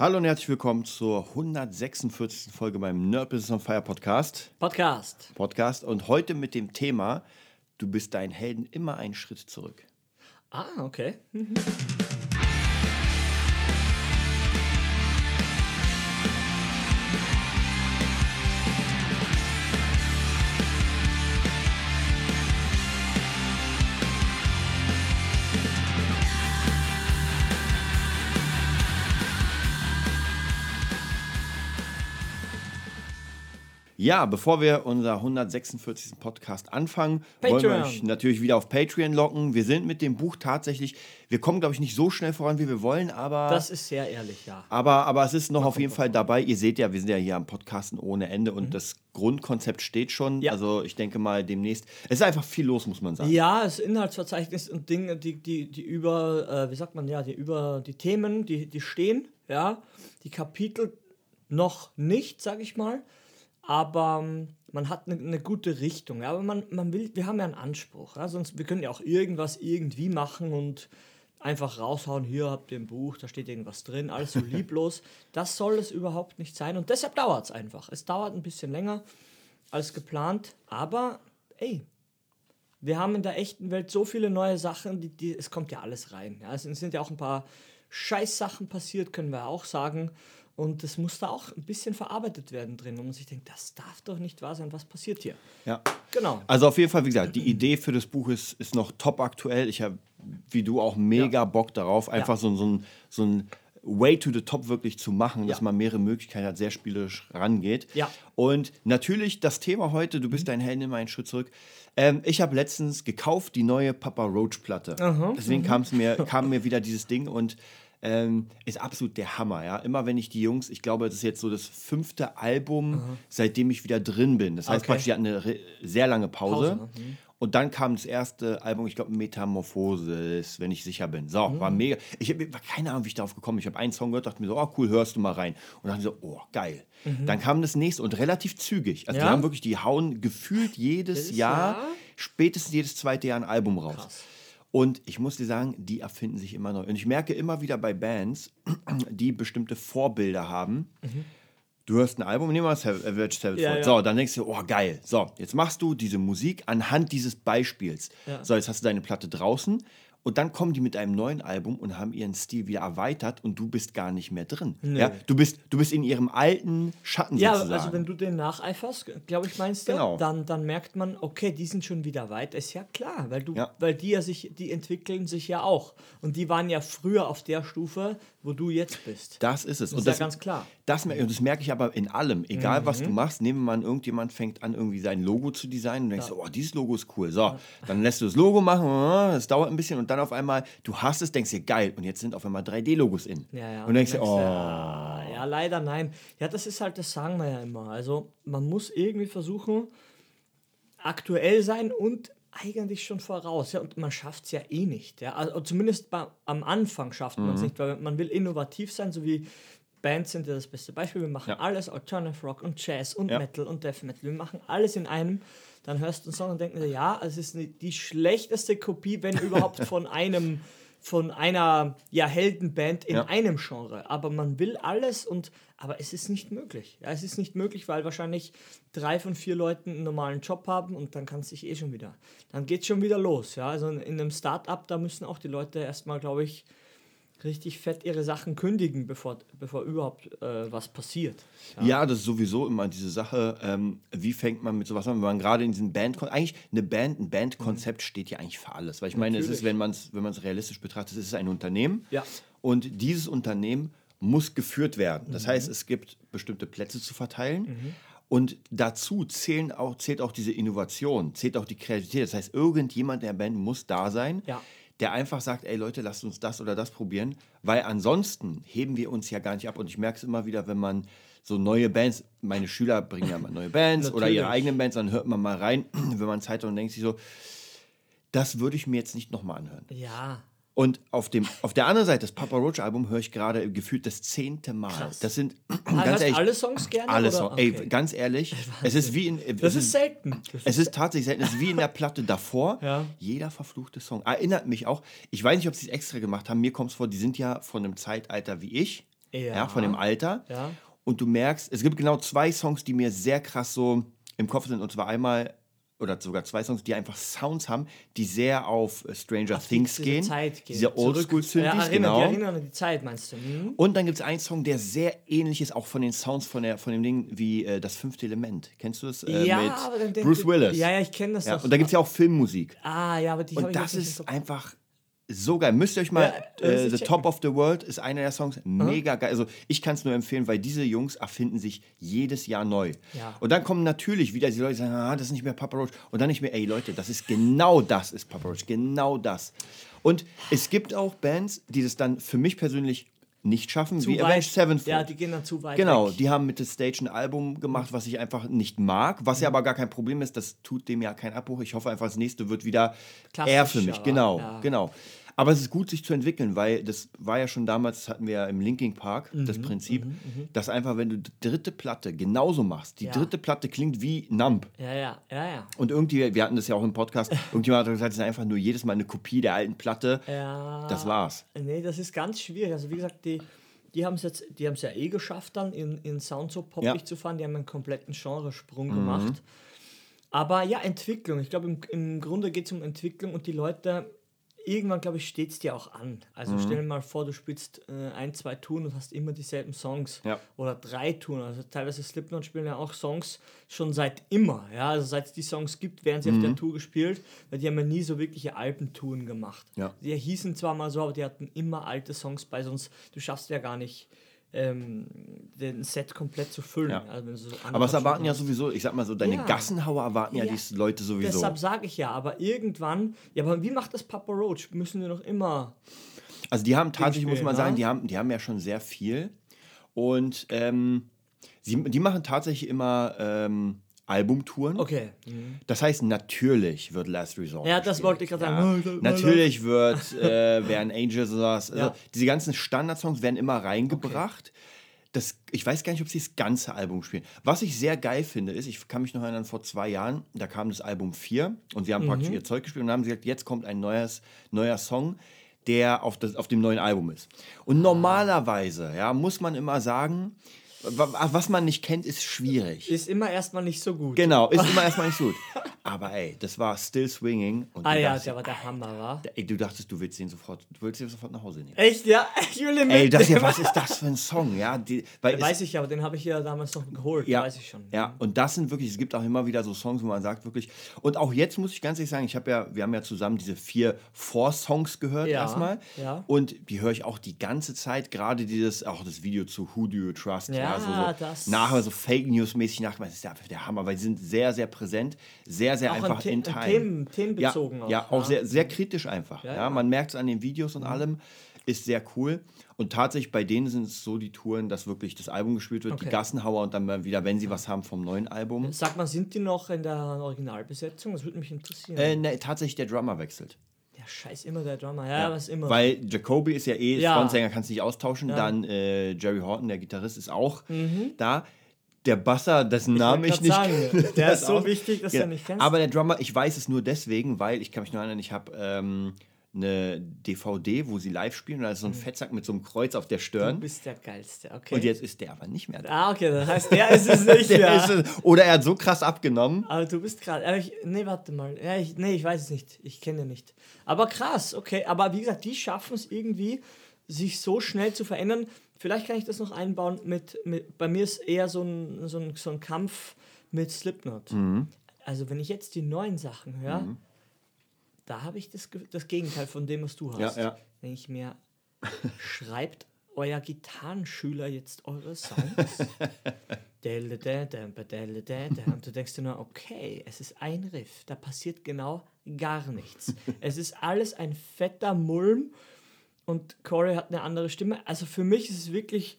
Hallo und herzlich willkommen zur 146. Folge beim Nerd Business on Fire Podcast. Podcast. Podcast und heute mit dem Thema Du bist deinen Helden immer einen Schritt zurück. Ah, okay. Ja, bevor wir unser 146. Podcast anfangen, wollen wir Patreon. euch natürlich wieder auf Patreon locken. Wir sind mit dem Buch tatsächlich, wir kommen, glaube ich, nicht so schnell voran, wie wir wollen, aber, Das ist sehr ehrlich, ja. aber, aber es ist noch auf jeden Fall dabei. Ihr seht ja, wir sind ja hier am Podcasten ohne Ende Mhm. und das Grundkonzept steht schon. Ja. Also ich denke mal demnächst. Es ist einfach viel los, muss man sagen. Ja, das Inhaltsverzeichnis und Dinge, die, die, die über, äh, wie sagt man, ja, die über die Themen, die, die stehen, ja, die Kapitel noch nicht, sag ich mal, aber ähm, man hat eine, eine gute Richtung, ja, aber man, man will, wir haben ja einen Anspruch, ja, sonst, wir können ja auch irgendwas irgendwie machen und einfach raushauen, hier habt ihr ein Buch, da steht irgendwas drin, alles so lieblos, das soll es überhaupt nicht sein und deshalb dauert es einfach, es dauert ein bisschen länger als geplant, aber ey, wir haben in der echten Welt so viele neue Sachen, die, die, es kommt ja alles rein. Ja, es sind ja auch ein paar Scheißsachen passiert, können wir auch sagen. Und es muss da auch ein bisschen verarbeitet werden drin, wo man sich denkt, das darf doch nicht wahr sein, was passiert hier? Ja. Genau. Also auf jeden Fall, wie gesagt, die Idee für das Buch ist, ist noch top aktuell. Ich habe, wie du, auch mega Bock darauf, einfach so, ein- so, ein, so ein Way to the Top wirklich zu machen, dass Ja. man mehrere Möglichkeiten hat, sehr spielerisch rangeht. Ja. Und natürlich das Thema heute, du bist dein Helden immer einen Schritt zurück. Ähm, ich habe letztens gekauft die neue Papa Roach Platte. Deswegen kam's mir, kam mir wieder dieses Ding und ähm, ist absolut der Hammer, ja. Immer wenn ich die Jungs, ich glaube, das ist jetzt so das fünfte Album, seitdem ich wieder drin bin. Das heißt Okay. praktisch, die hatten eine sehr lange Pause. Pause, ne? Und dann kam das erste Album, ich glaube, Metamorphosis, wenn ich sicher bin. So, war mega. Ich habe keine Ahnung, wie ich darauf gekommen bin. Ich habe einen Song gehört, dachte mir so, oh cool, hörst du mal rein. Und dachte so, oh, geil. Dann kam das nächste und relativ zügig. Also die Ja? haben wirklich, die hauen gefühlt jedes Jedes Jahr, Jahr? spätestens jedes zweite Jahr ein Album raus. Krass. Und ich muss dir sagen, die erfinden sich immer neu. Und ich merke immer wieder bei Bands, die bestimmte Vorbilder haben. Du hörst ein Album, nehmen wir mal Sav- Avenged Sevenfold. Ja, ja. So, dann denkst du, oh geil. So, jetzt machst du diese Musik anhand dieses Beispiels. Ja. So, jetzt hast du deine Platte draußen und dann kommen die mit einem neuen Album und haben ihren Stil wieder erweitert und du bist gar nicht mehr drin. Ja, du bist, du bist in ihrem alten Schatten Ja, sozusagen. also wenn du den nacheiferst, glaube ich, meinst du, Genau. dann, dann merkt man, okay, die sind schon wieder weit. Ist ja klar, weil du, Ja. weil die ja sich, die entwickeln sich ja auch. Und die waren ja früher auf der Stufe, wo du jetzt bist. Das ist es. Das ist ja ganz klar. Das, und das merke ich aber in allem. Egal, was Mhm. du machst, nehmen wir mal an, irgendjemand fängt an, irgendwie sein Logo zu designen und denkst, oh, dieses Logo ist cool. So, dann lässt du das Logo machen, das dauert ein bisschen und dann auf einmal, du hast es, denkst dir, geil, und jetzt sind auf einmal 3D-Logos in. Ja, ja. und denkst dir, oh. ja, ja, leider nein. Ja, das ist halt, das sagen wir ja immer. Also man muss irgendwie versuchen, aktuell sein und eigentlich schon voraus. Ja, und man schafft es ja eh nicht. Ja? Also zumindest bei, am Anfang schafft man Mhm. es nicht, weil man will innovativ sein, so wie Bands sind ja das beste Beispiel. Wir machen Ja. alles, Alternative Rock und Jazz und Ja. Metal und Death Metal. Wir machen alles in einem. Dann hörst du einen Song und denkst dir, ja, es ist die schlechteste Kopie, wenn überhaupt von einem von einer ja, Heldenband in Ja. einem Genre. Aber man will alles und aber es ist nicht möglich. Ja, es ist nicht möglich, weil wahrscheinlich drei von vier Leuten einen normalen Job haben und dann kann es sich eh schon wieder. Dann geht schon wieder los. Ja, also in einem Start-up, da müssen auch die Leute erstmal, glaube ich, richtig fett ihre Sachen kündigen, bevor, bevor überhaupt äh, was passiert. Ja. das ist sowieso immer diese Sache, ähm, wie fängt man mit sowas an, wenn man gerade in diesen Band, eigentlich eine Band, ein Bandkonzept steht ja eigentlich für alles, weil ich meine, es ist, wenn man es wenn realistisch betrachtet, es ist ein Unternehmen Ja. und dieses Unternehmen muss geführt werden. Das heißt, es gibt bestimmte Plätze zu verteilen. Und dazu zählen auch, zählt auch diese Innovation, zählt auch die Kreativität. Das heißt, irgendjemand in der Band muss da sein, Ja. Der einfach sagt, ey Leute, lasst uns das oder das probieren, weil ansonsten heben wir uns ja gar nicht ab. Und ich merke es immer wieder, wenn man so neue Bands, meine Schüler bringen ja mal neue Bands oder ihre eigenen Bands, dann hört man mal rein, wenn man Zeit hat und denkt sich so, das würde ich mir jetzt nicht nochmal anhören. Ja. Und auf, dem, auf der anderen Seite, das Papa Roach Album höre ich gerade gefühlt das zehnte Mal. Krass. Das sind Ah, ganz hörst ehrlich, alle Songs gerne? alle? Songs. Okay. Ey, ganz ehrlich, es ist wie in, Das ist selten. Es ist tatsächlich selten. Es ist wie in der Platte davor. Ja. Jeder verfluchte Song. Erinnert mich auch. Ich weiß nicht, ob sie es extra gemacht haben. Mir kommt es vor, die sind ja von einem Zeitalter wie ich. ja. Ja. von dem Alter. Ja. Und du merkst, es gibt genau zwei Songs, die mir sehr krass so im Kopf sind. Und zwar einmal, oder sogar zwei Songs, die einfach Sounds haben, die sehr auf äh, Stranger Auf Things diese gehen. Zeit gehen. Diese Zurück- Oldschool-Synthes, ja, genau. Die erinnern an die Zeit, meinst du? Hm? Und dann gibt es einen Song, der sehr ähnlich ist, auch von den Sounds von, der, von dem Ding wie äh, Das fünfte Element. Kennst du das? Äh, ja, mit aber dann Bruce Willis. Ja, ja, ich kenne das Ja, doch. und da gibt es ja auch Filmmusik. Ah, ja, aber die Und das ist einfach so geil. Müsst ihr euch mal, Ja, äh, äh, The ich Top checken. of the World ist einer der Songs, mega geil. Also ich kann es nur empfehlen, weil diese Jungs erfinden sich jedes Jahr neu. Ja. Und dann kommen natürlich wieder die Leute, die sagen, ah, das ist nicht mehr Papa Roach. Und dann nicht mehr, ey Leute, das ist genau das ist Papa Roach, genau das. Und es gibt auch Bands, die das dann für mich persönlich nicht schaffen, Zu wie weit. Avenged Sevenfold. Ja, die gehen dann zu weit Genau, weg. die haben mit The Stage ein Album gemacht, was ich einfach nicht mag, was ja aber gar kein Problem ist, das tut dem ja keinen Abbruch. Ich hoffe einfach, das nächste wird wieder eher für mich. Genau, ja. genau. Aber es ist gut, sich zu entwickeln, weil das war ja schon damals, das hatten wir ja im Linking Park, das Mhm, Prinzip, dass einfach, wenn du die dritte Platte genauso machst, die Ja. dritte Platte klingt wie Nump. Ja, ja, ja, ja. Und irgendwie, wir hatten das ja auch im Podcast, irgendjemand hat gesagt, es ist einfach nur jedes Mal eine Kopie der alten Platte. Ja. Das war's. Nee, das ist ganz schwierig. Also wie gesagt, die, die haben es jetzt, die haben es ja eh geschafft, dann in, in Sound so poppig Ja. Mhm. zu fahren. Die haben einen kompletten Genresprung gemacht. Aber ja, Entwicklung. Ich glaube, im, im Grunde geht es um Entwicklung und die Leute, irgendwann, glaube ich, steht es dir auch an. Also Mhm. stell dir mal vor, du spielst äh, ein, zwei Touren und hast immer dieselben Songs. Ja. Oder drei Touren. Also teilweise Slipknot spielen ja auch Songs schon seit immer. Ja, also seit es die Songs gibt, werden sie auf Mhm. der Tour gespielt, weil die haben ja nie so wirkliche Albentouren gemacht. Ja. Die hießen zwar mal so, aber die hatten immer alte Songs bei, sonst du schaffst ja gar nicht ähm, den Set komplett zu füllen. Ja. Also so Aber es erwarten ja sowieso, ich sag mal so, deine Ja. Gassenhauer erwarten ja, Ja. die Leute sowieso. Deshalb sage ich ja, aber irgendwann, ja, aber wie macht das Papa Roach? Müssen wir noch immer. Also die haben tatsächlich, muss man ne? sagen, die haben, die haben ja schon sehr viel. Und ähm, sie, die machen tatsächlich immer ähm, Albumtouren. Okay. Das heißt, natürlich wird Last Resort. Ja, das gespielt. wollte ich gerade Ja. sagen. Oh, Natürlich wird, äh, werden Angels oder was. Also Ja. diese ganzen Standardsongs werden immer reingebracht. Das, ich weiß gar nicht, ob sie das ganze Album spielen. Was ich sehr geil finde, ist, ich kann mich noch erinnern, vor zwei Jahren, da kam das Album 4 und sie haben Mhm. praktisch ihr Zeug gespielt und haben gesagt, jetzt kommt ein neues, neuer Song, der auf, das, auf dem neuen Album ist. Und normalerweise, ja, muss man immer sagen, was man nicht kennt, ist schwierig. Ist immer erstmal nicht so gut. Genau, ist immer erstmal nicht gut. Aber ey, das war Still Swinging. Und Ah ja, dachtest, der war der Hammer, war. ey, du dachtest, du willst den sofort, du willst den sofort nach Hause nehmen. Echt, ja? Ich will den Ey, das hier, was ist das für ein Song? Ja, die, weil es, Weiß ich ja, aber den habe ich ja damals noch geholt. ja, Weiß ich schon. Ja, und das sind wirklich, es gibt auch immer wieder so Songs, wo man sagt wirklich, und auch jetzt muss ich ganz ehrlich sagen, ich habe ja, wir haben ja zusammen diese vier Four-Songs gehört Ja, erstmal. ja. Und die höre ich auch die ganze Zeit, gerade dieses, auch das Video zu Who Do You Trust, Ja, so, so das- nachher so Fake News-mäßig nachgemacht, das ist ja einfach der Hammer, weil die sind sehr, sehr präsent, sehr, sehr Auch einfach in time. Themen- themenbezogen ja, auch, Ja, auch ja. sehr, sehr kritisch einfach. Ja, Ja, ja. Man merkt es an den Videos und allem, ist sehr cool. Und tatsächlich bei denen sind es so die Touren, dass wirklich das Album gespielt wird, die Okay. Gassenhauer und dann wieder, wenn sie was haben vom neuen Album. Sag mal, sind die noch in der Originalbesetzung? Das würde mich interessieren. Äh, ne, tatsächlich der Drummer wechselt. Ja, scheiß, immer der Drummer. Ja, was immer. Weil Jacoby ist ja eh Ja. Frontsänger, kannst du nicht austauschen. Dann äh, Jerry Horton, der Gitarrist, ist auch da. Der Basser, dessen Namen ich nicht sagen, der ist so auch- wichtig, dass du ihn nicht kennst. Aber der Drummer, ich weiß es nur deswegen, weil ich kann mich noch erinnern, ich habe ähm, eine DVD, wo sie live spielen und da ist so ein Fettsack mit so einem Kreuz auf der du Stirn. bist der Geilste, okay. Und jetzt ist der aber nicht mehr da. ah, okay, das heißt, der ist es nicht mehr. ist es, oder er hat so krass abgenommen. Aber du bist gerade. aber ich- Nee, warte mal. Ja, ich, nee, ich weiß es nicht. Ich kenne ihn nicht. Aber krass, okay. Aber wie gesagt, die schaffen es irgendwie, sich so schnell zu verändern. Vielleicht kann ich das noch einbauen mit. mit bei mir ist eher so ein, so ein, so ein Kampf mit Slipknot. Mhm. Also, wenn ich jetzt die neuen Sachen höre, da habe ich das, das Gegenteil von dem, was du hast. Ja, ja. Wenn ich mir. Schreibt euer Gitarrenschüler jetzt eure Songs? Und du denkst dir nur, okay, es ist ein Riff, da passiert genau gar nichts. Es ist alles ein fetter Mulm und Corey hat eine andere Stimme. Also für mich ist es wirklich,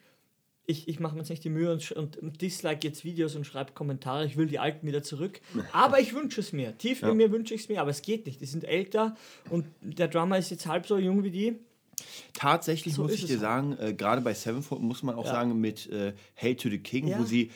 ich, ich mache mir jetzt nicht die Mühe und, und dislike jetzt Videos und schreibe Kommentare, ich will die alten wieder zurück. Aber ich wünsche es mir. Tief in mir wünsche ich es mir, aber es geht nicht. Die sind älter und der Drummer ist jetzt halb so jung wie die. Tatsächlich So muss ich dir halt. sagen, äh, gerade bei Sevenfold muss man auch Ja. sagen, mit äh, Hail to the King, Ja. wo sie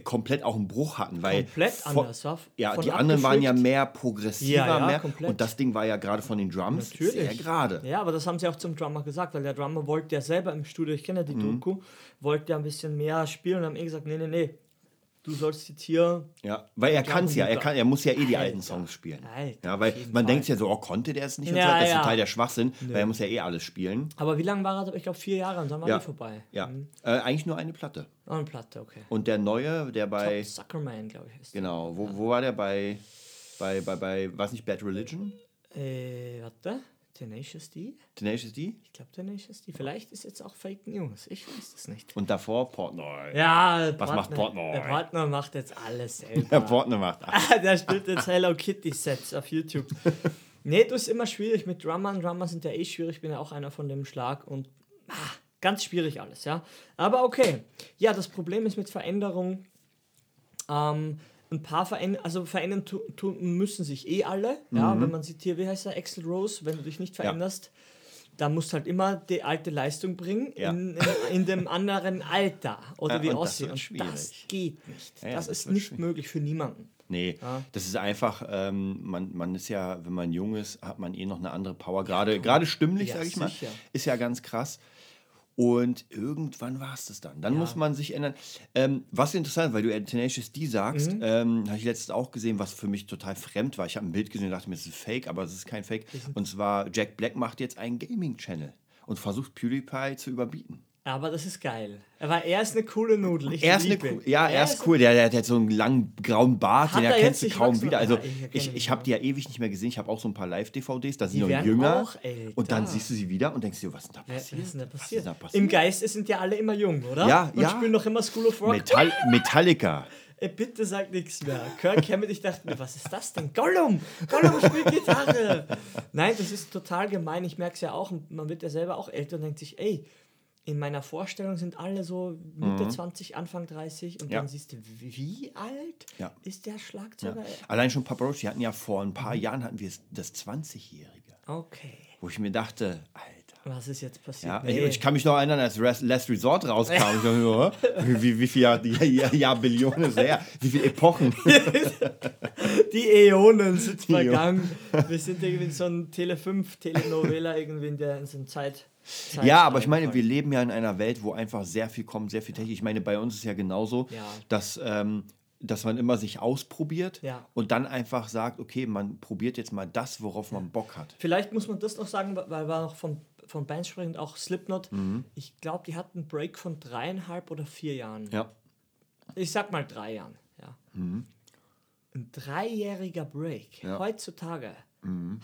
komplett auch einen Bruch hatten. Weil Komplett von- anders, ja. Ja, die anderen waren ja mehr progressiver, Ja, ja, mehr. komplett. Und das Ding war ja gerade von den Drums sehr gerade. Ja, aber das haben sie auch zum Drummer gesagt, weil der Drummer wollte ja selber im Studio, ich kenne ja die Mhm. Doku, wollte ja ein bisschen mehr spielen und haben eh gesagt, nee, nee, nee, du sollst jetzt hier Ja, weil er kann es ja, er, kann, er muss ja eh die Alter. alten Songs spielen. Alter, ja, weil man denkt ja so, oh, konnte der es nicht? Und Ja, so, das ist ja. total der Schwachsinn, weil er muss ja eh alles spielen. Aber wie lange war er? Ich glaube vier Jahre und dann war Ja. die vorbei. Ja, Mhm. äh, eigentlich nur eine Platte. Oh, eine Platte, okay. Und der neue, der bei, Suckerman, glaube ich, ist. genau, wo, wo war der bei, bei, bei, bei, was nicht, Bad Religion? Äh, warte. Tenacious D? Tenacious D? Ich glaube Tenacious D. Vielleicht ist jetzt auch Fake News. Ich weiß es nicht. Und davor Portnoy. Ja, Was macht Portnoy? Der Partner macht jetzt alles selber. Der Portnoy macht. Ah, der spielt jetzt Hello Kitty Sets auf YouTube. nee, du ist immer schwierig mit Drummern. Drummer sind ja eh schwierig. Ich bin ja auch einer von dem Schlag und ah, ganz schwierig alles, ja. Aber okay. Ja, das Problem ist mit Veränderung. Ähm, ein paar verändern, also verändern tu, tun müssen sich eh alle. Ja, wenn man sieht hier, wie heißt der, Axel Rose, wenn du dich nicht veränderst, da musst du halt immer die alte Leistung bringen Ja. in, in, in dem anderen Alter. Oder Ja, wie und das Und das geht nicht. Ja, ja, das, das ist nicht schwierig. möglich für niemanden. Nee, das ist einfach, ähm, man, man ist ja, wenn man jung ist, hat man eh noch eine andere Power. Gerade, gerade stimmlich, Ja, sage ich mal, sicher. ist ja ganz krass. Und irgendwann war es das dann. Dann muss man sich ändern. Ähm, was interessant, weil du Tenacious D sagst, Mhm. ähm, habe ich letztens auch gesehen, was für mich total fremd war. Ich habe ein Bild gesehen und dachte mir, das ist Fake, aber es ist kein Fake. Und zwar, Jack Black macht jetzt einen Gaming-Channel und versucht PewDiePie zu überbieten. Aber das ist geil. Aber er ist eine coole Nudel. Ich Er ist eine cool, ja, er ist cool. Der, der hat jetzt so einen langen grauen Bart, Hat den er erkennst du kaum wieder. Also Ah, ich ich, habe die ja ewig nicht mehr gesehen. Ich habe auch so ein paar Live-DVDs, da sind Die noch jünger. auch älter. Und dann siehst du sie wieder und denkst dir, was ist denn da Ja, was passiert? ist denn da passiert? ist da passiert? Im Geiste sind ja alle immer jung, oder? Ja, Und ja. spielen doch immer School of Rock. Metall, Metallica. Ey, bitte sag nichts mehr. Kirk Hammett, ich dachte mir, was ist das denn? Gollum! Gollum spielt Gitarre! Nein, das ist total gemein. Ich merke es ja auch. und Man wird ja selber auch älter und denkt sich, ey, in meiner Vorstellung sind alle so Mitte 20, Anfang 30 und Mhm. Ja. dann siehst du, wie alt Ja. ist der Schlagzeuger? Allein schon Papa Roach, die hatten ja vor ein paar Jahren hatten wir das 20-Jährige. Okay. Wo ich mir dachte, Alter. Was ist jetzt passiert? Ja, Nee. ich kann mich noch erinnern, als Res- Last Resort rauskam. Ich dachte hä? wie, wie, viel Jahr, ja, ja, ja, Billionen ist her? Wie viele Epochen? Die Äonen sind Die vergangen. Wir sind irgendwie in so einem Tele 5 Telenovela irgendwie in der in so Zeit. Zeit Ja, aber ich meine, wir leben ja in einer Welt, wo einfach sehr viel kommt, sehr viel Technik. Ich meine, bei uns ist ja genauso, Ja. dass, ähm, dass man immer sich ausprobiert Ja. und dann einfach sagt, okay, man probiert jetzt mal das, worauf man Bock hat. Vielleicht muss man das noch sagen, weil wir noch von, von Bands sprechen, auch Slipknot. Mhm. Ich glaube, die hatten einen Break von dreieinhalb oder vier Jahren. Ja. Ich sag mal drei Jahren. Ja. Ein dreijähriger Break Ja. heutzutage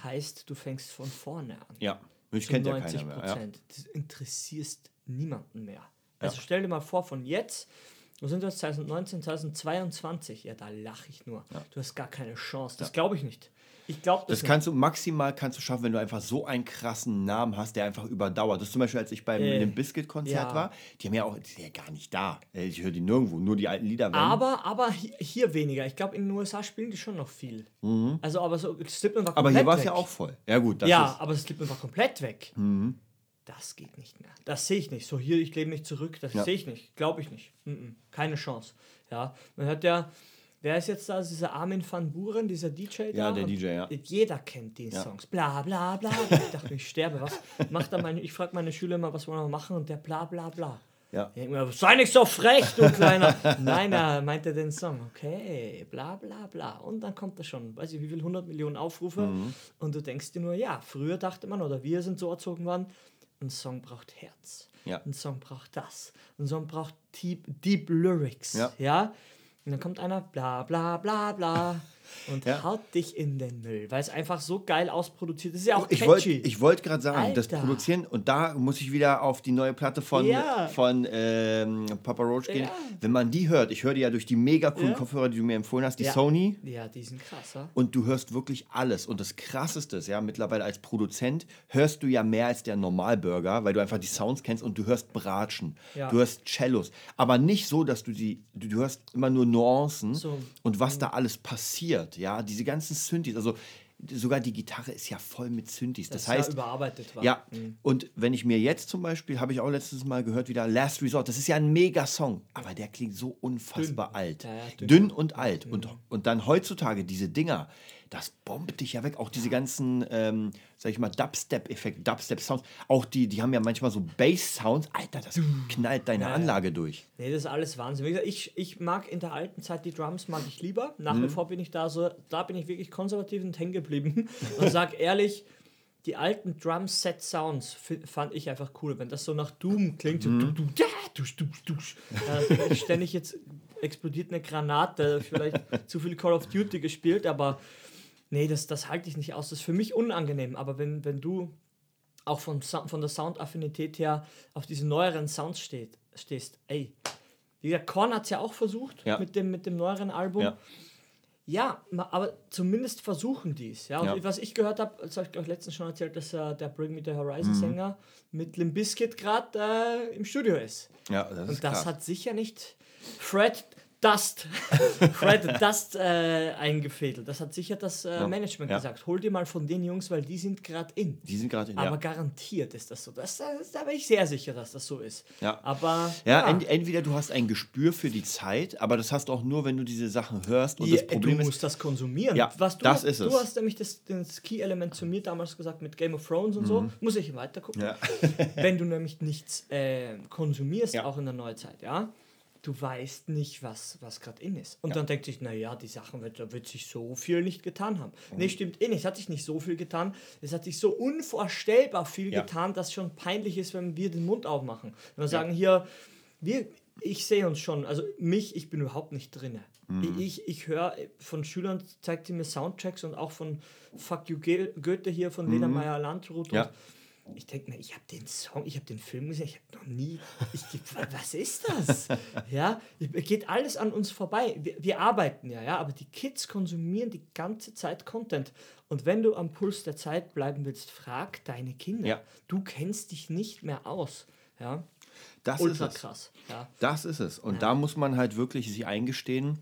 heißt, du fängst von vorne an. Ja. Mich Zu kennt ja 90 keiner mehr. Ja. Prozent. Das interessierst niemanden mehr. Also stell dir mal vor, von jetzt, wo sind wir jetzt, 2019, 2022, ja, da lache ich nur. Du hast gar keine Chance. Das glaube ich nicht. Ich glaube das, Das kannst du maximal kannst du schaffen, wenn du einfach so einen krassen Namen hast, der einfach überdauert. Das ist zum Beispiel, als ich beim Äh, dem Biscuit-Konzert ja. war, die haben ja auch, die sind ja gar nicht da. Äh, Ich höre die nirgendwo, nur die alten Lieder. Aber, aber hi- hier weniger. Ich glaube, in den USA spielen die schon noch viel. Also, aber so, Slipknot war Mhm. aber komplett hier war es ja auch voll. Ja, gut, ja, ist. Mhm. aber Slipknot war komplett weg. Das geht nicht mehr. Das sehe ich nicht. So hier, ich lebe mich zurück, das Ja. sehe ich nicht. Glaube ich nicht. Mhm. Keine Chance. Ja, man hat ja, wer ist jetzt da? Dieser Armin van Buren, dieser DJ da? Ja, der DJ, ja. Jeder kennt die Songs. Bla bla bla. Ich dachte, ich sterbe. Was macht da meine, ich frage meine Schüler immer, was wollen wir machen? Und der bla bla bla. Ja. Mir, sei nicht so frech, du Kleiner. Nein, er meinte den Song. Okay, bla bla bla. Und dann kommt er schon, weiß ich wie viel, 100 Millionen Aufrufe. Mhm. Und du denkst dir nur, ja, früher dachte man, oder wir sind so erzogen worden, ein Song braucht Herz. Ja. Ein Song braucht das. Ein Song braucht Deep, deep Lyrics. Ja. ja. Und dann kommt einer, bla bla bla bla. Und Ja. haut dich in den Müll, weil es einfach so geil ausproduziert ist. Ist ja auch Ich catchy. wollte ich wollt gerade sagen, das Alter. Produzieren, und da muss ich wieder auf die neue Platte von, Ja. von ähm, Papa Roach gehen. Ja. Wenn man die hört, ich höre die ja durch die mega coolen. Kopfhörer, die du mir empfohlen hast, die. Sony. Ja, die sind krass, ja? Und du hörst wirklich alles. Und das Krasseste ist ja, mittlerweile als Produzent hörst du ja mehr als der Normalbürger, weil du einfach die Sounds kennst und du hörst Bratschen, du hörst Cellos. Aber nicht so, dass du die, du, du hörst immer nur Nuancen So. und was da alles passiert. Ja, diese ganzen Synthes. Also sogar die Gitarre ist ja voll mit Synthes. Das, Das heißt, ja überarbeitet war. ja, und wenn ich mir jetzt zum Beispiel, habe ich auch letztes Mal gehört, wieder Last Resort, das ist ja ein Mega-Song, aber der klingt so unfassbar alt. Ja, ja, dünn. dünn. und alt. Und, und dann heutzutage diese Dinger, das bombt dich ja weg. Auch diese ganzen, ähm, sag ich mal, Dubstep-Effekte, Dubstep-Sounds, auch die, die haben ja manchmal so Bass-Sounds. Alter, das knallt deine Anlage durch. Nee, das ist alles Wahnsinn. Gesagt, ich, ich mag in der alten Zeit die Drums mag ich lieber. Nach Mhm. wie vor bin ich da so, da bin ich wirklich konservativ und hängen geblieben und sag ehrlich, die alten Drum-Set-Sounds fand ich einfach cool. Wenn das so nach Doom klingt, so Mhm. du, du, ja, dusch, dusch, dusch. Äh, ständig jetzt explodiert eine Granate, vielleicht zu viel Call of Duty gespielt, aber nee, das, das halte ich nicht aus. Das ist für mich unangenehm. Aber wenn, wenn du auch von, von der Soundaffinität her auf diese neueren Sounds steht, stehst, ey, wie gesagt, Korn hat es ja auch versucht Ja. mit, dem, mit dem neueren Album. Ja. Ja, aber zumindest versuchen die es. Ja? Ja. was ich gehört habe, das habe ich euch letztens schon erzählt, dass äh, der Bring Me the Mhm. Horizon-Sänger mit Limp Bizkit gerade äh, im Studio ist. Ja, das ist Und das krass. hat sicher nicht Fred Dust, Fred Dust äh, eingefädelt. Das hat sicher das äh, Management Ja. gesagt. Hol dir mal von den Jungs, weil die sind gerade in. Die sind gerade in Aber ja. garantiert ist das so. Das, das, da bin ich sehr sicher, dass das so ist. Ja. Aber Ja, ent, entweder du hast ein Gespür für die Zeit, aber das hast du auch nur, wenn du diese Sachen hörst. Und das Ja, Problem du ist, musst das konsumieren. Ja, Was du, das ist du es. hast nämlich das, das Key-Element zu mir damals gesagt mit Game of Thrones und so. Muss ich weiter gucken. Mhm. Ja. Wenn du nämlich nichts äh, konsumierst, Ja. auch in der Neuzeit, ja, du weißt nicht, was, was gerade in ist. Und dann denkt sich, naja, die Sachen, wird, da wird sich so viel nicht getan haben. Mhm. Nee, stimmt eh nicht. Es hat sich nicht so viel getan. Es hat sich so unvorstellbar viel Ja. getan, dass schon peinlich ist, wenn wir den Mund aufmachen. Wenn wir sagen, hier, wir, ich sehe uns schon, also mich, ich bin überhaupt nicht drin. Mhm. Ich, ich höre von Schülern, zeigt sie mir Soundtracks und auch von Fuck You Goethe hier, von Lena Meyer Landrut. Mhm. Ja. Und ich denke mir, ich habe den Song, ich habe den Film gesehen, ich habe noch nie, ich, was ist das? Ja, geht alles an uns vorbei. Wir, wir arbeiten ja, ja, aber die Kids konsumieren die ganze Zeit Content. Und wenn du am Puls der Zeit bleiben willst, frag deine Kinder. Ja. Du kennst dich nicht mehr aus. Ja, das ultra ist es. krass. Ja. Das ist es. Und da muss man halt wirklich sich eingestehen,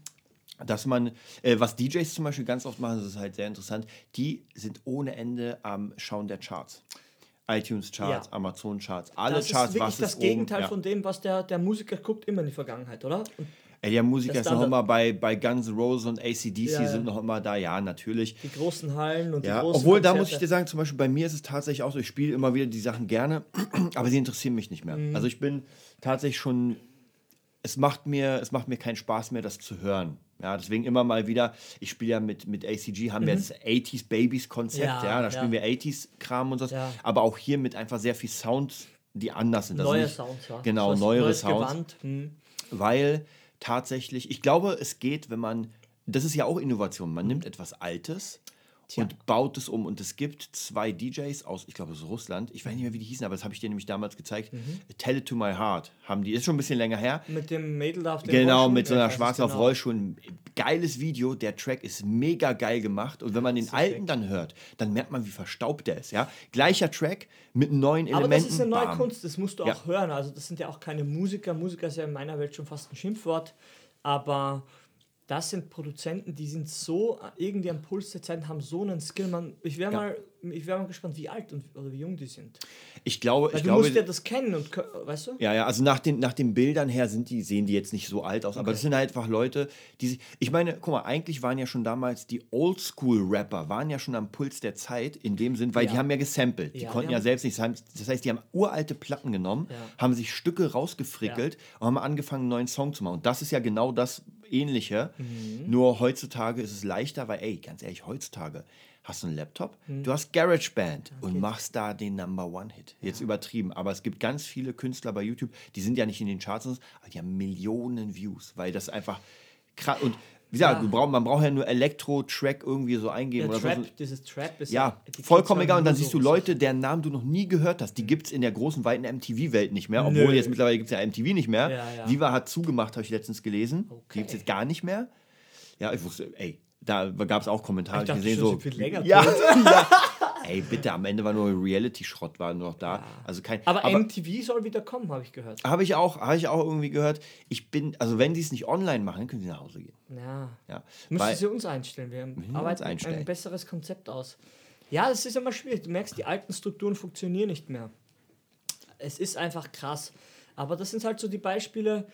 dass man, äh, was DJs zum Beispiel ganz oft machen, das ist halt sehr interessant, die sind ohne Ende am Schauen der Charts. iTunes-Charts, Ja. Amazon-Charts, alle Das Charts, ist wirklich was das ist Gegenteil oben. Ja. von dem, was der, der Musiker guckt, immer in die Vergangenheit, oder? Und Ey, der Musiker Der ist noch immer bei, bei Guns N' Roses und ACDC Ja, sind noch immer da, ja, natürlich. die großen Hallen und Ja, die großen obwohl da Konzerte. muss ich dir sagen, zum Beispiel bei mir ist es tatsächlich auch so, ich spiele immer wieder die Sachen gerne, aber sie interessieren mich nicht mehr. Mhm. Also ich bin tatsächlich schon, es macht mir, es macht mir keinen Spaß mehr, das zu hören. Ja, deswegen immer mal wieder, ich spiele ja mit, mit ACG, haben wir das 80s Babies Konzept, ja, Mhm. Ja, da spielen ja. wir 80s Kram und so, Ja. aber auch hier mit einfach sehr viel Sounds, die anders sind. Also Neue nicht- Sounds, ja. Genau, So neuere Sounds. Hm. weil tatsächlich, ich glaube, es geht, wenn man, das ist ja auch Innovation, Mhm. man nimmt etwas Altes und baut es um. Und es gibt zwei DJs aus, ich glaube, aus Russland, ich weiß nicht mehr, wie die hießen, aber das habe ich dir nämlich damals gezeigt. Mhm. Tell It to My Heart haben die, ist schon ein bisschen länger her. Mit dem Mädel auf dem Genau, mit so einer schwarzen auf genau. Rollschuhen. Geiles Video, der Track ist mega geil gemacht. Und wenn man den alten dann hört, dann merkt man, wie verstaubt der ist. Ja? Gleicher Track mit neuen Aber Elementen. das ist eine neue bam. Kunst, das musst du Ja. auch hören. Also das sind ja auch keine Musiker. Musiker ist ja in meiner Welt schon fast ein Schimpfwort. Aber das sind Produzenten, die sind so irgendwie am Puls der Zeit, haben so einen Skill. Man, ich wäre Ja. mal, ich wär mal gespannt, wie alt und, oder wie jung die sind. Ich glaube, Weil ich du glaube, musst ja das kennen und weißt du? Ja, ja, also nach den, nach den Bildern her sind die, sehen die jetzt nicht so alt aus, aber das sind halt einfach Leute, die sich. Ich meine, guck mal, eigentlich waren ja schon damals die Oldschool-Rapper, waren ja schon am Puls der Zeit in dem Sinn, weil Ja. die haben ja gesampelt. Die Ja, konnten die ja selbst nicht. Das heißt- Das heißt, die haben uralte Platten genommen, haben sich Stücke rausgefrickelt und haben angefangen, einen neuen Song zu machen. Und das ist ja genau das Ähnliche. Mhm. Nur heutzutage ist es leichter, weil, ey, ganz ehrlich, heutzutage hast du einen Laptop, Mhm. du hast GarageBand und machst da den Number One-Hit. Jetzt übertrieben, aber es gibt ganz viele Künstler bei YouTube, die sind ja nicht in den Charts, aber die haben Millionen Views, weil das einfach krass und wie gesagt, Ja. du brauch, man braucht ja nur Elektro-Track irgendwie so eingeben oder Trap, so. dieses Trap ist Ja, die Kids vollkommen egal. Und dann nur siehst du so Leute, deren Namen du noch nie gehört hast. Die gibt es in der großen, weiten MTV-Welt nicht mehr. Obwohl Nö. jetzt mittlerweile gibt es ja MTV nicht mehr. Ja, ja. Viva hat zugemacht, habe ich letztens gelesen. Die Okay. gibt es jetzt gar nicht mehr. Ja, ich wusste, ey, da gab es auch Kommentare, Ich dachte gesehen so. sie viel länger ja, ja, Ey, bitte, am Ende war nur Reality-Schrott, war nur noch da. Ja. Also kein, aber, aber MTV soll wieder kommen, habe ich gehört. Habe ich, auch, hab ich auch irgendwie gehört. Ich bin, also wenn die es nicht online machen, können sie nach Hause gehen. Ja. ja. Müssen sie uns einstellen. Wir arbeiten einstellen. ein besseres Konzept aus. Ja, das ist immer schwierig. Du merkst, die alten Strukturen funktionieren nicht mehr. Es ist einfach krass. Aber das sind halt so die Beispiele.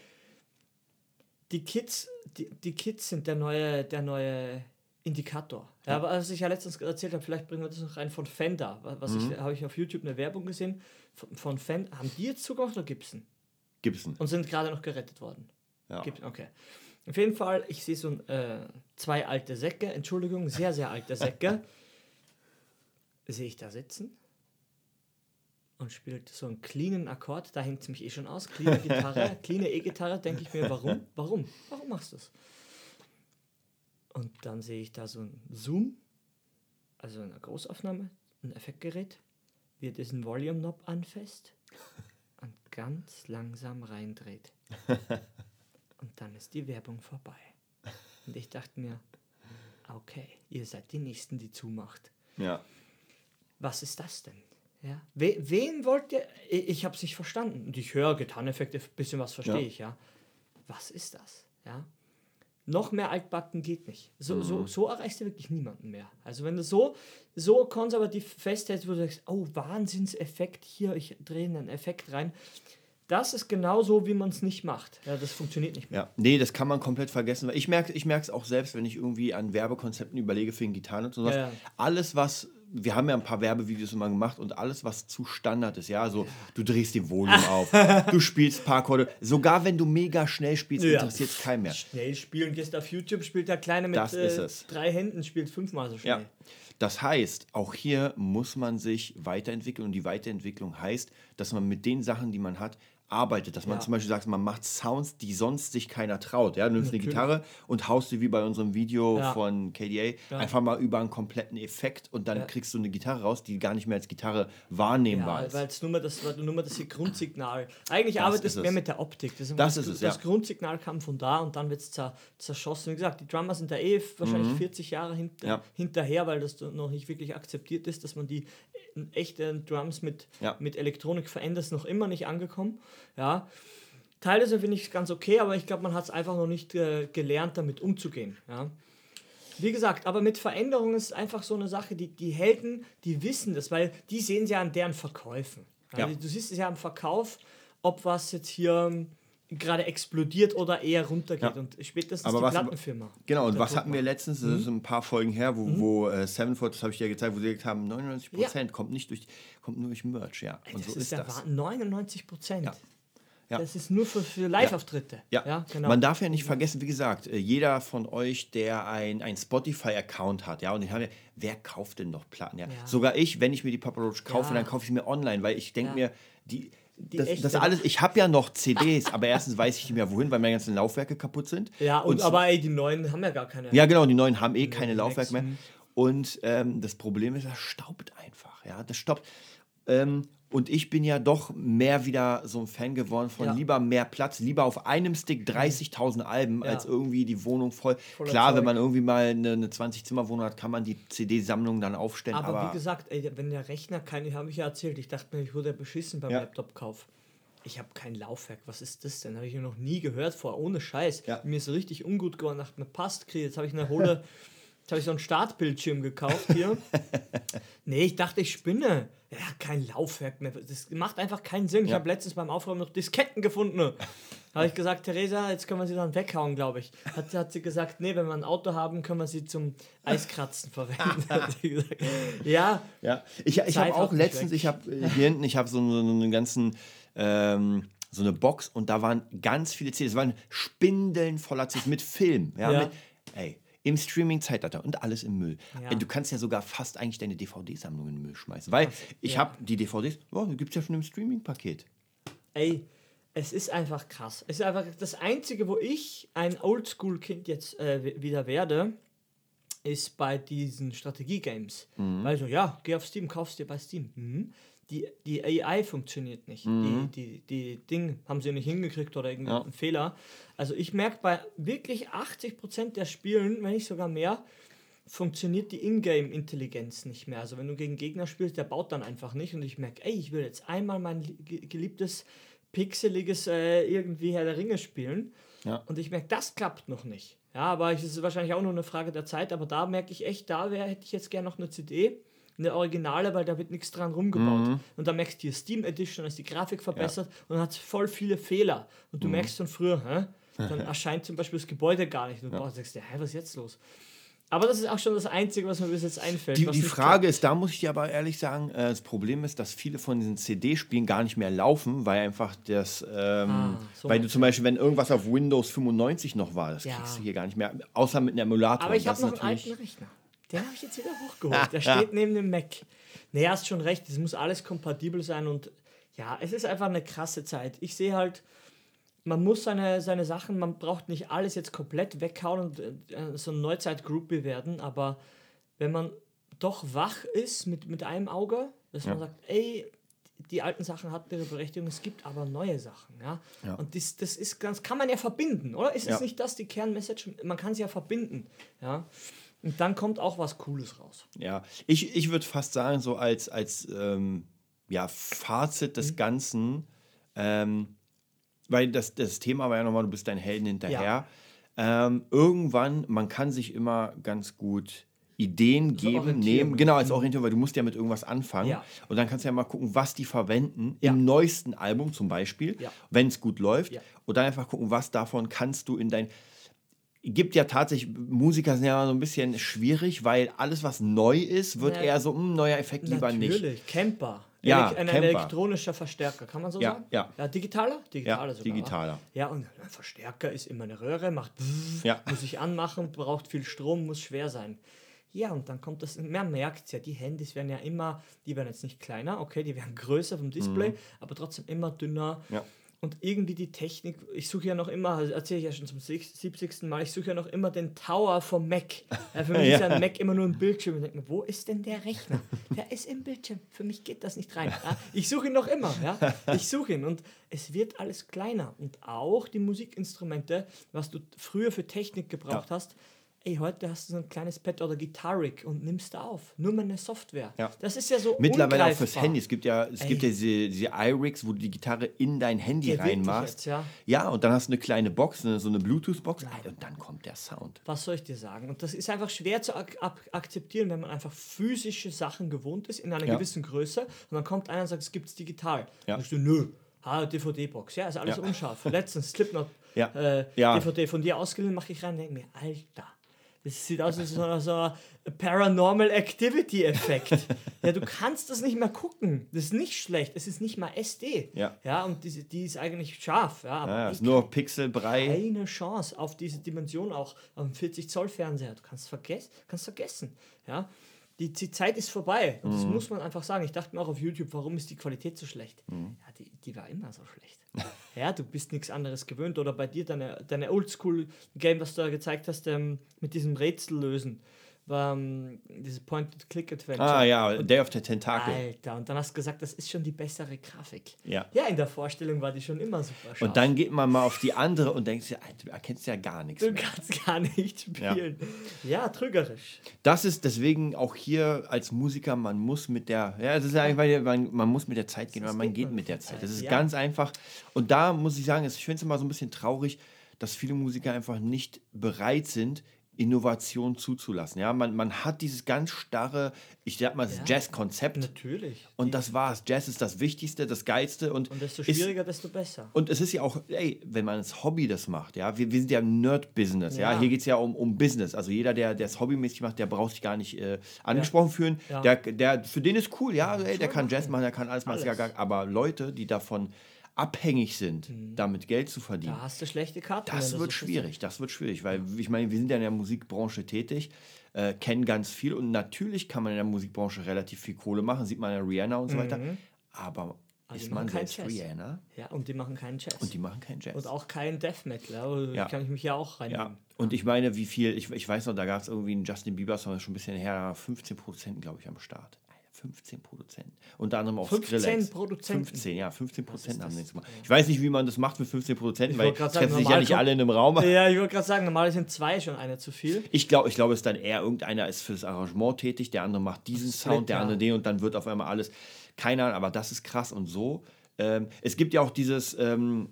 Die Kids, die, die Kids sind der neue, der neue Indikator. Ja, aber was ich ja letztens erzählt habe, vielleicht bringen wir das noch rein von Fender. Was mhm. ich habe ich auf YouTube eine Werbung gesehen von, von Fender. Haben die jetzt Zugriff oder Gibson? Gibson. Und sind gerade noch gerettet worden. Ja. Gibson, okay. Auf jeden Fall, ich sehe so äh, zwei alte Säcke, Entschuldigung, sehr, sehr alte Säcke. sehe ich da sitzen und spielt so einen cleanen Akkord. Da hängt es mich eh schon aus. Cleane Gitarre, cleane E-Gitarre, denke ich mir, warum? Warum? Warum machst du es? Und dann sehe ich da so ein Zoom, also eine Großaufnahme, ein Effektgerät, wie er diesen Volume Knob anfasst und ganz langsam reindreht. Und dann ist die Werbung vorbei. Und ich dachte mir, okay, ihr seid die Nächsten, die zumacht. Ja. Was ist das denn? Ja. We wen wollt ihr? Ich, ich habe es nicht verstanden. Und ich höre Gitarreneffekte, ein bisschen was verstehe ja. ich, ja. Was ist das? Ja. Noch mehr altbacken geht nicht. So, mhm. so, so erreichst du wirklich niemanden mehr. Also wenn du so, so konservativ festhältst, wo du sagst, oh, Wahnsinnseffekt hier, ich drehe einen Effekt rein. Das ist genau so, wie man es nicht macht. Ja, das funktioniert nicht mehr. Ja, nee, das kann man komplett vergessen. Ich merke ich es auch selbst, wenn ich irgendwie an Werbekonzepten überlege für den Gitarren und sowas. Ja, ja. Alles, was wir haben ja ein paar Werbevideos immer gemacht und alles, was zu Standard ist, ja, so du drehst die Volume auf, du spielst paar Akkorde, sogar wenn du mega schnell spielst, ja. interessiert es keinen mehr. Schnell spielen, gehst auf YouTube, spielt der Kleine mit äh, drei Händen, spielt fünfmal so schnell. Ja. Das heißt, auch hier muss man sich weiterentwickeln und die Weiterentwicklung heißt, dass man mit den Sachen, die man hat, arbeitet. Dass man ja. zum Beispiel sagt, man macht Sounds, die sonst sich keiner traut. Ja? Du nimmst Natürlich. eine Gitarre und haust sie wie bei unserem Video ja. von KDA ja. einfach mal über einen kompletten Effekt und dann kriegst du eine Gitarre raus, die gar nicht mehr als Gitarre wahrnehmbar ist. Weil es nur mal das, nur mal das Grundsignal. Eigentlich das arbeitest du mehr mit der Optik. Das, das ist es, Das Grundsignal kam von da und dann wird es zerschossen. Wie gesagt, die Drummer sind da eh wahrscheinlich mhm. 40 Jahre hinter, hinterher, weil das noch nicht wirklich akzeptiert ist, dass man die echten Drums mit, mit Elektronik verändert, ist noch immer nicht angekommen. Ja. Teilweise finde ich es ganz okay, aber ich glaube, man hat es einfach noch nicht äh, gelernt, damit umzugehen. Ja. Wie gesagt, aber mit Veränderungen ist es einfach so eine Sache, die, die Helden, die wissen das, weil die sehen es ja an deren Verkäufen. Ja. Du siehst es ja am Verkauf, ob was jetzt hier gerade explodiert oder eher runtergeht. Ja. Und spätestens aber die was, Plattenfirma. Genau, und was hatten wir letztens, das mhm. ist ein paar Folgen her, wo, mhm. wo äh, Sevenfold, das habe ich dir gezeigt, wo sie gesagt haben, 99% ja. kommt nicht durch, kommt nur durch Merch, ja. Und das so ist, ist das. 99%. Ja. Ja. Das ist nur für, für Live-Auftritte. Ja. ja. genau. Man darf ja nicht vergessen, wie gesagt, äh, jeder von euch, der ein, ein Spotify-Account hat, ja, und ich habe, wer kauft denn noch Platten? Ja? ja? Sogar ich, wenn ich mir die Papa Roach kaufe, dann kaufe ich mir online, weil ich denke mir, die, das, das, alles, ich habe ja noch CDs, aber erstens weiß ich nicht mehr wohin, weil meine ganzen Laufwerke kaputt sind. Ja, und, und aber ey, die neuen haben ja gar keine. Ja, genau, die neuen haben eh keine Laufwerke mehr. Und ähm, das Problem ist, das staubt einfach. Ja, das staubt. Ähm, und ich bin ja doch mehr wieder so ein Fan geworden von ja. lieber mehr Platz, lieber auf einem Stick 30.000 Alben, ja. als irgendwie die Wohnung voll. Voller Klar, Zeug. wenn man irgendwie mal eine, eine 20-Zimmer-Wohnung hat, kann man die CD-Sammlung dann aufstellen. Aber, aber, wie gesagt, ey, wenn der Rechner keine, habe ich ja erzählt, ich dachte mir, ich wurde beschissen beim ja. Laptop-Kauf. Ich habe kein Laufwerk, was ist das denn? Habe ich noch nie gehört vor, ohne Scheiß. Mir ist richtig ungut geworden, dachte mir, passt, krieg, jetzt habe ich eine hohle. Jetzt habe ich so einen Startbildschirm gekauft hier. nee, ich dachte, ich spinne. Ja, kein Laufwerk mehr. Das macht einfach keinen Sinn. Ja. Ich habe letztens beim Aufräumen noch Disketten gefunden. habe ich gesagt, Theresa, jetzt können wir sie dann weghauen, glaube ich. Hat, hat sie gesagt, nee, wenn wir ein Auto haben, können wir sie zum Eiskratzen verwenden. ja. ja. Ich, ich habe auch letztens, ich habe hier hinten, ich habe so, so, so einen ganzen. Ähm, so eine Box und da waren ganz viele CDs. Es waren Spindeln voller CDs mit Film. Ja, ja. Mit, ey, im Streaming-Zeitalter und alles im Müll. Ja. Du kannst ja sogar fast eigentlich deine DVD-Sammlung in den Müll schmeißen, weil ich ja. habe die DVDs, oh, die gibt es ja schon im Streaming-Paket. Ey, es ist einfach krass. Es ist einfach das Einzige, wo ich ein Oldschool-Kind jetzt äh, wieder werde, ist bei diesen Strategie-Games. Mhm. Weil so, ja, geh auf Steam, kaufst dir bei Steam. Mhm die, die AI funktioniert nicht. Mhm. Die, die, die Ding haben sie nicht hingekriegt oder irgendeinen ja. Fehler. Also ich merke bei wirklich 80% der Spielen, wenn nicht sogar mehr, funktioniert die Ingame-Intelligenz nicht mehr. Also wenn du gegen Gegner spielst, der baut dann einfach nicht und ich merke, ey, ich will jetzt einmal mein geliebtes pixeliges äh, irgendwie Herr der Ringe spielen ja. und ich merke, das klappt noch nicht. Ja, aber es ist wahrscheinlich auch nur eine Frage der Zeit, aber da merke ich echt, da wär, hätte ich jetzt gerne noch eine CD, eine Originale, weil da wird nichts dran rumgebaut. Mhm. Und da merkst du, die Steam Edition ist die Grafik verbessert ja. und hat voll viele Fehler. Und du mhm. merkst schon früher, hä? dann erscheint zum Beispiel das Gebäude gar nicht. Und du ja. denkst dir, hä, was ist jetzt los? Aber das ist auch schon das Einzige, was mir bis jetzt einfällt. Die, die Frage ist, da muss ich dir aber ehrlich sagen, äh, das Problem ist, dass viele von diesen CD-Spielen gar nicht mehr laufen, weil einfach das, ähm, ah, so weil du zum Beispiel, wenn irgendwas auf Windows 95 noch war, das ja. kriegst du hier gar nicht mehr, außer mit einem Emulator. Aber ich habe noch einen alten Rechner. Den habe ich jetzt wieder hochgeholt. Der steht neben dem Mac. Nee, hast schon recht, es muss alles kompatibel sein und ja, es ist einfach eine krasse Zeit. Ich sehe halt, man muss seine, seine Sachen, man braucht nicht alles jetzt komplett weghauen und äh, so ein Neuzeit-Groupie werden, aber wenn man doch wach ist mit, mit einem Auge, dass ja. man sagt, ey, die alten Sachen hatten ihre Berechtigung, es gibt aber neue Sachen, ja. ja. Und das, das ist ganz, kann man ja verbinden, oder? Ist ja. es nicht das, die Kernmessage? Man kann sie ja verbinden, ja. Und dann kommt auch was Cooles raus. Ja, ich, ich würde fast sagen, so als, als ähm, ja, Fazit des mhm. Ganzen, ähm, weil das, das Thema war ja nochmal, du bist dein Helden hinterher. Ja. Ähm, irgendwann, man kann sich immer ganz gut Ideen also geben, nehmen, genau, als mhm. Orientierung, weil du musst ja mit irgendwas anfangen. Ja. Und dann kannst du ja mal gucken, was die verwenden ja. im neuesten Album zum Beispiel, ja. wenn es gut läuft. Und dann einfach gucken, was davon kannst du in dein. Gibt ja tatsächlich, Musiker sind ja so ein bisschen schwierig, weil alles, was neu ist, wird eher so, ein hm, neuer Effekt lieber nicht. Natürlich, Camper. Ja, ein, ein elektronischer Verstärker, kann man so ja, sagen? Ja. ja. Digitaler? Digitaler ja, sogar. Digitaler. Ja, und ein Verstärker ist immer eine Röhre, macht ja. muss ich anmachen, braucht viel Strom, muss schwer sein. Ja, und dann kommt das, man merkt es ja, die Handys werden ja immer, die werden jetzt nicht kleiner, okay, die werden größer vom Display, mhm. aber trotzdem immer dünner. Ja und irgendwie die Technik, ich suche ja noch immer, also erzähle ich ja schon zum 70. Mal, ich suche ja noch immer den Tower vom Mac. Ja, für mich ja. ist ein Mac immer nur ein Bildschirm. Ich denke mir, wo ist denn der Rechner? Der ist im Bildschirm. Für mich geht das nicht rein. Ja, ich suche ihn noch immer. Ja? Ich suche ihn und es wird alles kleiner. Und auch die Musikinstrumente, was du früher für Technik gebraucht hast, ey, heute hast du so ein kleines Pad oder Gitarric und nimmst da auf. Nur mal eine Software. Ja. Das ist ja so Mittlerweile auch fürs Handy. Es gibt ja, es gibt ja diese, diese iRigs, wo du die Gitarre in dein Handy ja, reinmachst. Jetzt, ja. ja, und dann hast du eine kleine Box, so eine Bluetooth-Box und dann kommt der Sound. Was soll ich dir sagen? Und das ist einfach schwer zu ak akzeptieren, wenn man einfach physische Sachen gewohnt ist in einer ja. gewissen Größe und dann kommt einer und sagt, es gibt es digital. Ja. Und du, nö, DVD-Box, ja, ist alles unscharf. Letztens Slipknot ja. Äh, DVD von dir ausgeliehen, mache ich rein und denke mir, Alter, das sieht aus wie so, so ein Paranormal Activity Effekt. ja, du kannst das nicht mehr gucken. Das ist nicht schlecht. Es ist nicht mal SD. Ja. Ja, und die, die ist eigentlich scharf. Ja, aber ja, ist nur Pixelbrei. Keine Chance auf diese Dimension auch auf einem 40 Zoll Fernseher. Du kannst vergessen, kannst vergessen. Ja. Die, die Zeit ist vorbei. Und das mhm. muss man einfach sagen. Ich dachte mir auch auf YouTube, warum ist die Qualität so schlecht? Mhm. Ja, die, die war immer so schlecht. ja, du bist nichts anderes gewöhnt. Oder bei dir deine, deine Oldschool-Game, was du da gezeigt hast, ähm, mit diesem Rätsel lösen war um, ähm, diese Point-and-Click-Adventure. Ah ja, und Day of the Tentacle. Alter, und dann hast du gesagt, das ist schon die bessere Grafik. Ja. Ja, in der Vorstellung war die schon immer super scharf. Und dann geht man mal auf die andere und dir, Alter, du erkennst ja gar nichts Du mehr. kannst gar nicht spielen. Ja. ja, trügerisch. Das ist deswegen auch hier als Musiker, man muss mit der, ja, es ist ja einfach, man, man muss mit der Zeit gehen, weil man geht mit der Zeit. Das ist ja. ganz einfach. Und da muss ich sagen, ich finde es immer so ein bisschen traurig, dass viele Musiker einfach nicht bereit sind, Innovation zuzulassen. Ja, man, man hat dieses ganz starre, ich sag mal, ja, Jazz-Konzept. Natürlich. Und das war's. Jazz ist das Wichtigste, das Geilste. Und, und desto schwieriger, ist, desto besser. Und es ist ja auch, ey, wenn man als Hobby das macht, ja, wir, wir sind ja Nerd-Business, ja. ja. Hier geht es ja um, um Business. Also jeder, der es hobbymäßig macht, der braucht sich gar nicht äh, angesprochen ja. fühlen. Der, der, für den ist cool, ja, ey, der kann Jazz machen, der kann alles machen. Alles. Aber Leute, die davon abhängig sind, mhm. damit Geld zu verdienen. Da hast du schlechte Karten. Das wird das schwierig, das wird schwierig, weil ich meine, wir sind ja in der Musikbranche tätig, äh, kennen ganz viel und natürlich kann man in der Musikbranche relativ viel Kohle machen, sieht man ja Rihanna und so mhm. weiter, aber also ist man selbst Jazz. Rihanna? Ja, und die machen keinen Jazz. Und die machen keinen Jazz. Und auch keinen Death Metal, ja. kann ich mich ja auch reinnehmen. Ja. Und ich meine, wie viel, ich, ich weiß noch, da gab es irgendwie einen Justin Bieber-Song, schon ein bisschen her, 15 Prozent, glaube ich, am Start. 15 Produzenten. Unter anderem auch 15 Skrillex. Produzenten? 15, ja, 15 Prozent haben das? sie jetzt. Ich weiß nicht, wie man das macht mit 15 Prozent, weil sagen, treffen sich ja nicht alle in einem Raum. Ja, ich wollte gerade sagen, normal sind zwei schon einer zu viel. Ich glaube, ich glaube, es ist dann eher irgendeiner ist für das Arrangement tätig, der andere macht diesen Split, Sound, der ja. andere den und dann wird auf einmal alles. Keine Ahnung, aber das ist krass und so. Ähm, es gibt ja auch dieses, ähm,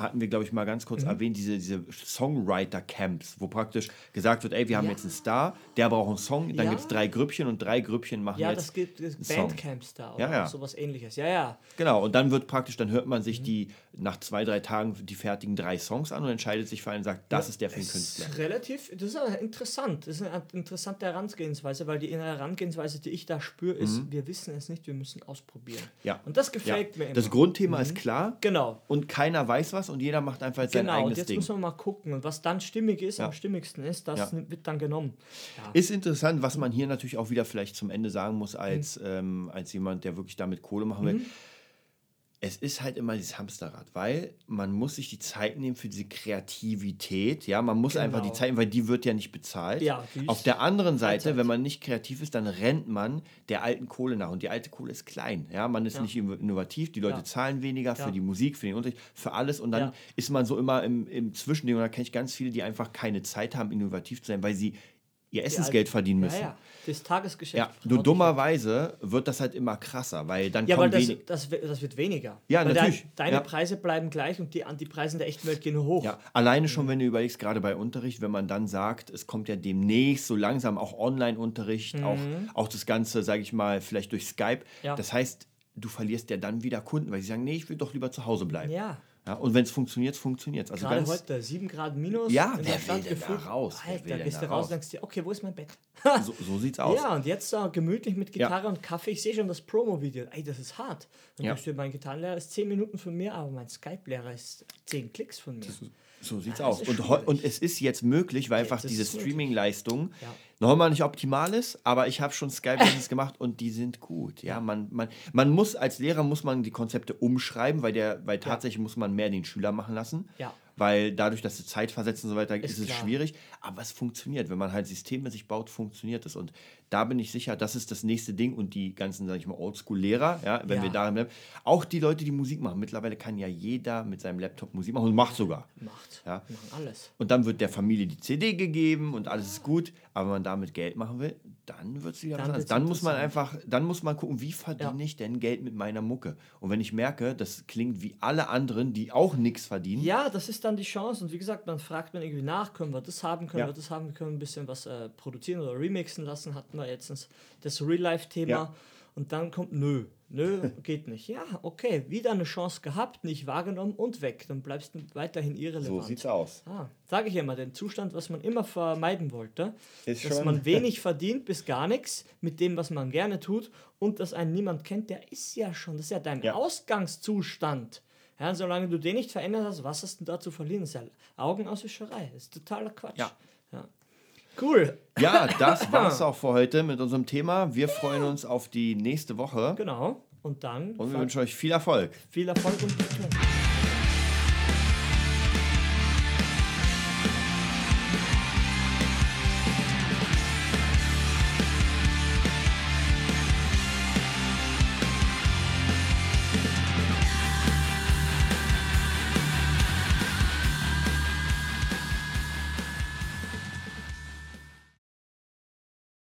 hatten wir, glaube ich, mal ganz Mhm. kurz erwähnt, diese, diese Songwriter-Camps, wo praktisch gesagt wird, ey, wir haben Ja. jetzt einen Star, der braucht einen Song, dann Ja. gibt es drei Grüppchen und drei Grüppchen machen Ja, jetzt das gibt. Bandcamps da oder Ja, ja. sowas ähnliches. Ja, ja. Genau, und dann wird praktisch, dann hört man Mhm. sich die nach zwei, drei Tagen die fertigen drei Songs an und entscheidet sich für einen und sagt, das ist der für den Künstler. ist relativ, das ist interessant. Das ist eine interessante Herangehensweise, weil die Herangehensweise, die ich da spüre, ist, wir wissen es nicht, wir müssen ausprobieren. Mhm. Ja. Und das Ja. gefällt mir immer. Das Grundthema ist klar genau. und keiner weiß was und jeder macht einfach sein Genau, und eigenes jetzt Ding. muss man mal gucken. Und was dann stimmig ist, Ja. am stimmigsten ist, das Ja. wird dann genommen. Ja. Ist interessant, was man hier natürlich auch wieder vielleicht zum Ende sagen muss, als, Mhm. ähm, als jemand, der wirklich damit Kohle machen will. Es ist halt immer dieses Hamsterrad, weil man muss sich die Zeit nehmen für diese Kreativität. Ja, man muss einfach die Genau. Zeit nehmen, weil die wird ja nicht bezahlt. Ja, Auf der anderen Seite, Freizeit. wenn man nicht kreativ ist, dann rennt man der alten Kohle nach. Und die alte Kohle ist klein. Ja, man ist Ja. nicht inno- innovativ, die Leute Ja. zahlen weniger für die Musik, für den Unterricht, für alles. Und dann ist man so immer im, im Zwischending. Und da kenne ich ganz viele, die einfach keine Zeit haben, innovativ zu sein, weil sie ihr Essensgeld verdienen müssen. Ja, ja. Das Tagesgeschäft. Ja, nur dummerweise wird das halt immer krasser, weil dann Ja, weil kommen das, wenig. das, wi- das wird weniger. Ja, weil natürlich. Dein, deine Ja. Preise bleiben gleich und die, die Preise in der echten Welt gehen hoch. Ja, alleine Mhm. schon, wenn du überlegst, gerade bei Unterricht, wenn man dann sagt, es kommt ja demnächst so langsam auch Online-Unterricht, auch, auch das Ganze, sage ich mal, vielleicht durch Skype. Mhm. Ja. Das heißt, du verlierst ja dann wieder Kunden, weil sie sagen, nee, ich will doch lieber zu Hause bleiben. Ja. Ja, und wenn es funktioniert, funktioniert es. Also Gerade ganz, heute 7 Grad minus. Ja, wer will denn da raus? Wer will Alter, denn gehst da du raus und denkst dir, okay, wo ist mein Bett? so, so sieht's aus. Ja, und jetzt äh, gemütlich mit Gitarre und Kaffee. Ich sehe schon das Promo-Video. Ey, das ist hart. Dann Ja. denkst du, mein Gitarrenlehrer ist 10 Minuten von mir, aber mein Skype-Lehrer ist 10 Klicks von mir. So sieht's Ah, aus. Und, und es ist jetzt möglich, weil einfach das diese. Streaming-Leistung Ja. noch mal nicht optimal ist, aber ich habe schon Skype-Lessons gemacht und die sind gut. Ja, man, man, man muss als Lehrer muss man die Konzepte umschreiben, weil der, weil tatsächlich muss man mehr den Schüler machen lassen. Ja. Weil dadurch, dass sie Zeit versetzen und so weiter, ist, Ist es klar. schwierig. Aber es funktioniert. Wenn man halt Systeme sich baut, funktioniert es. Und da bin ich sicher, das ist das nächste Ding. Und die ganzen, sag ich mal, Oldschool-Lehrer, ja, wenn Ja. wir da bleiben, auch die Leute, die Musik machen. Mittlerweile kann ja jeder mit seinem Laptop Musik machen und macht sogar. Macht. Ja. Machen alles. Und dann wird der Familie die CD gegeben und alles ist gut. Aber wenn man damit Geld machen will, dann wird es wieder Dann was anderes. Dann muss man einfach, dann muss man gucken, wie verdiene Ja. ich denn Geld mit meiner Mucke? Und wenn ich merke, das klingt wie alle anderen, die auch nichts verdienen, Ja, das ist dann die Chance. Und wie gesagt, man fragt man irgendwie nach, können wir das haben, können Ja. wir das haben, wir können ein bisschen was äh, produzieren oder remixen lassen, hatten wir jetzt das Real-Life-Thema. Ja. Und dann kommt, nö, nö, geht nicht. Ja, okay, wieder eine Chance gehabt, nicht wahrgenommen und weg. Dann bleibst du weiterhin irrelevant. aus. Ah, sage ich immer, den Zustand, was man immer vermeiden wollte, Ist dass man wenig verdient bis gar nichts mit dem, was man gerne tut und dass einen niemand kennt, der ist ja schon, das ist ja dein Ja. Ausgangszustand. Ja, solange du den nicht verändert hast, was hast du denn da zu verlieren? Das ist ja Augenauswischerei, das ist totaler Quatsch. Ja. Ja. Cool, Ja, das war's auch für heute mit unserem Thema. Wir freuen uns auf die nächste Woche genau. Und dann und wir wünschen euch viel Erfolg. viel Erfolg und Betonung.